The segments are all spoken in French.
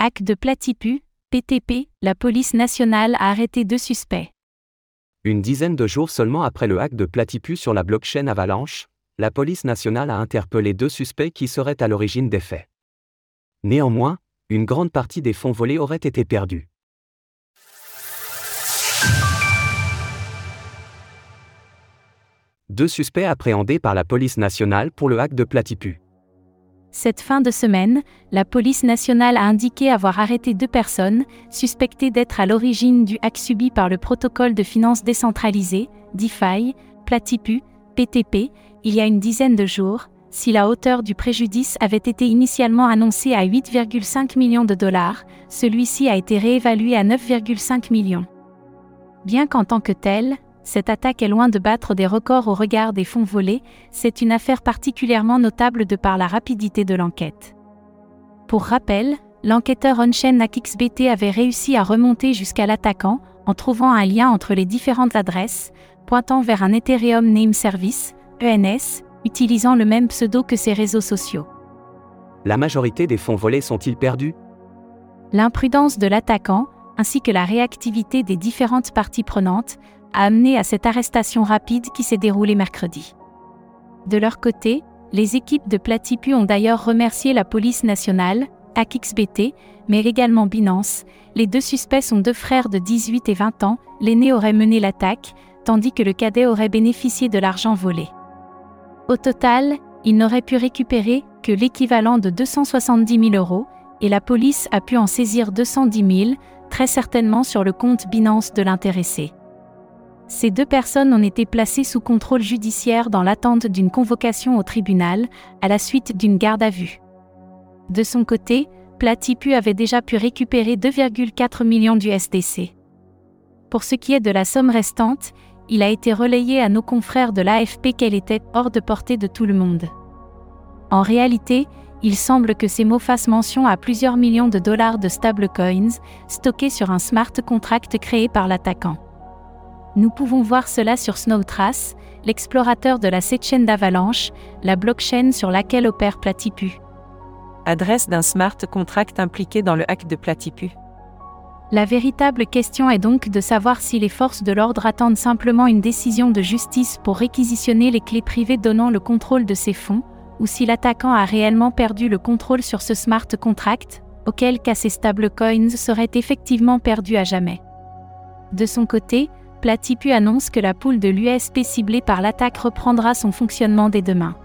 Hack de Platipu, PTP, la police nationale a arrêté deux suspects. Une dizaine de jours seulement après le hack de Platypus sur la blockchain Avalanche, la police nationale a interpellé deux suspects qui seraient à l'origine des faits. Néanmoins, une grande partie des fonds volés auraient été perdus. Deux suspects appréhendés par la police nationale pour le hack de Platypus. Cette fin de semaine, la police nationale a indiqué avoir arrêté deux personnes, suspectées d'être à l'origine du hack subi par le protocole de finances décentralisé, DeFi, Platypus, PTP, il y a une dizaine de jours, si la hauteur du préjudice avait été initialement annoncée à 8,5 millions de dollars, celui-ci a été réévalué à 9,5 millions. Bien qu'en tant que tel, cette attaque est loin de battre des records au regard des fonds volés, c'est une affaire particulièrement notable de par la rapidité de l'enquête. Pour rappel, l'enquêteur on-chain AXBT avait réussi à remonter jusqu'à l'attaquant en trouvant un lien entre les différentes adresses, pointant vers un Ethereum Name Service, ENS, utilisant le même pseudo que ses réseaux sociaux. La majorité des fonds volés sont-ils perdus? L'imprudence de l'attaquant, ainsi que la réactivité des différentes parties prenantes, a amené à cette arrestation rapide qui s'est déroulée mercredi. De leur côté, les équipes de Platipu ont d'ailleurs remercié la police nationale, AXBT, mais également Binance. Les deux suspects sont deux frères de 18 et 20 ans, l'aîné aurait mené l'attaque, tandis que le cadet aurait bénéficié de l'argent volé. Au total, il n'aurait pu récupérer que l'équivalent de 270 000 euros, et la police a pu en saisir 210 000, très certainement sur le compte Binance de l'intéressé. Ces deux personnes ont été placées sous contrôle judiciaire dans l'attente d'une convocation au tribunal, à la suite d'une garde à vue. De son côté, Platipu avait déjà pu récupérer 2,4 millions d'USDC. Pour ce qui est de la somme restante, il a été relayé à nos confrères de l'AFP qu'elle était hors de portée de tout le monde. En réalité, il semble que ces mots fassent mention à plusieurs millions de dollars de stablecoins stockés sur un smart contract créé par l'attaquant. Nous pouvons voir cela sur Snowtrace, l'explorateur de la chaîne d'Avalanche, la blockchain sur laquelle opère Platipu. Adresse d'un smart contract impliqué dans le hack de Platipu. La véritable question est donc de savoir si les forces de l'ordre attendent simplement une décision de justice pour réquisitionner les clés privées donnant le contrôle de ces fonds, ou si l'attaquant a réellement perdu le contrôle sur ce smart contract, auquel cas ces stablecoins seraient effectivement perdus à jamais. De son côté, Platipu annonce que la poule de l'USP ciblée par l'attaque reprendra son fonctionnement dès demain.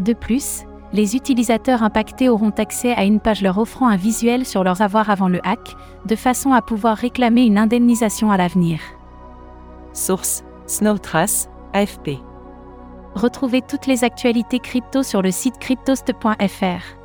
De plus, les utilisateurs impactés auront accès à une page leur offrant un visuel sur leurs avoirs avant le hack, de façon à pouvoir réclamer une indemnisation à l'avenir. Source Snowtrace, AFP. Retrouvez toutes les actualités crypto sur le site cryptost.fr.